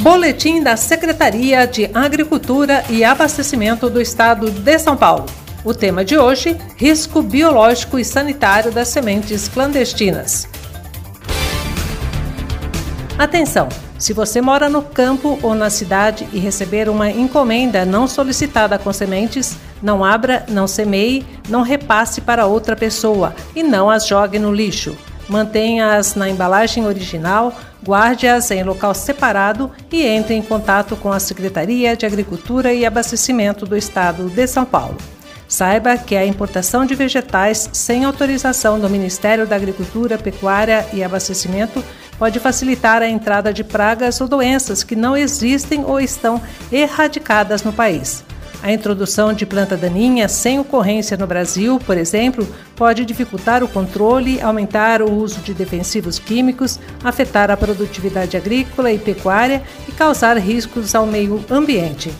Boletim da Secretaria de Agricultura e Abastecimento do Estado de São Paulo. O tema de hoje: risco biológico e sanitário das sementes clandestinas. Atenção! Se você mora no campo ou na cidade e receber uma encomenda não solicitada com sementes, não abra, não semeie, não repasse para outra pessoa e não as jogue no lixo. Mantenha-as na embalagem original, guarde-as em local separado e entre em contato com a Secretaria de Agricultura e Abastecimento do Estado de São Paulo. Saiba que a importação de vegetais sem autorização do Ministério da Agricultura, Pecuária e Abastecimento pode facilitar a entrada de pragas ou doenças que não existem ou estão erradicadas no país. A introdução de planta daninha sem ocorrência no Brasil, por exemplo, pode dificultar o controle, aumentar o uso de defensivos químicos, afetar a produtividade agrícola e pecuária e causar riscos ao meio ambiente.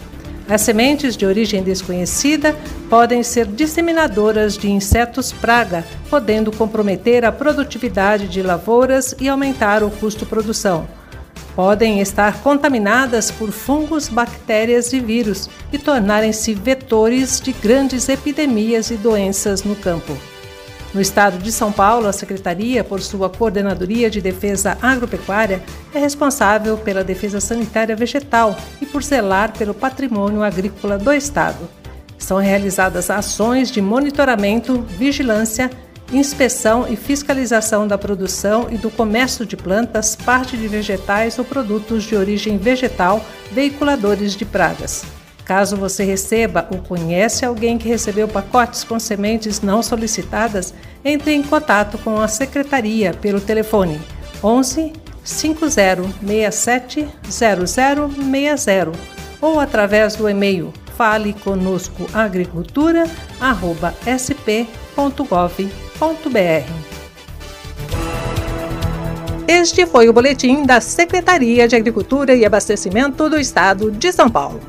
As sementes de origem desconhecida podem ser disseminadoras de insetos praga, podendo comprometer a produtividade de lavouras e aumentar o custo produção podem estar contaminadas por fungos, bactérias e vírus e tornarem-se vetores de grandes epidemias e doenças no campo. No estado de São Paulo, a Secretaria, por sua Coordenadoria de Defesa Agropecuária, é responsável pela defesa sanitária vegetal e por zelar pelo patrimônio agrícola do estado. São realizadas ações de monitoramento, vigilância inspeção e fiscalização da produção e do comércio de plantas, parte de vegetais ou produtos de origem vegetal veiculadores de pragas. Caso você receba ou conhece alguém que recebeu pacotes com sementes não solicitadas, entre em contato com a secretaria pelo telefone 11 5067 0060 ou através do e-mail fale conosco agricultura@sp.gov.br este foi o boletim da Secretaria de Agricultura e Abastecimento do Estado de São Paulo.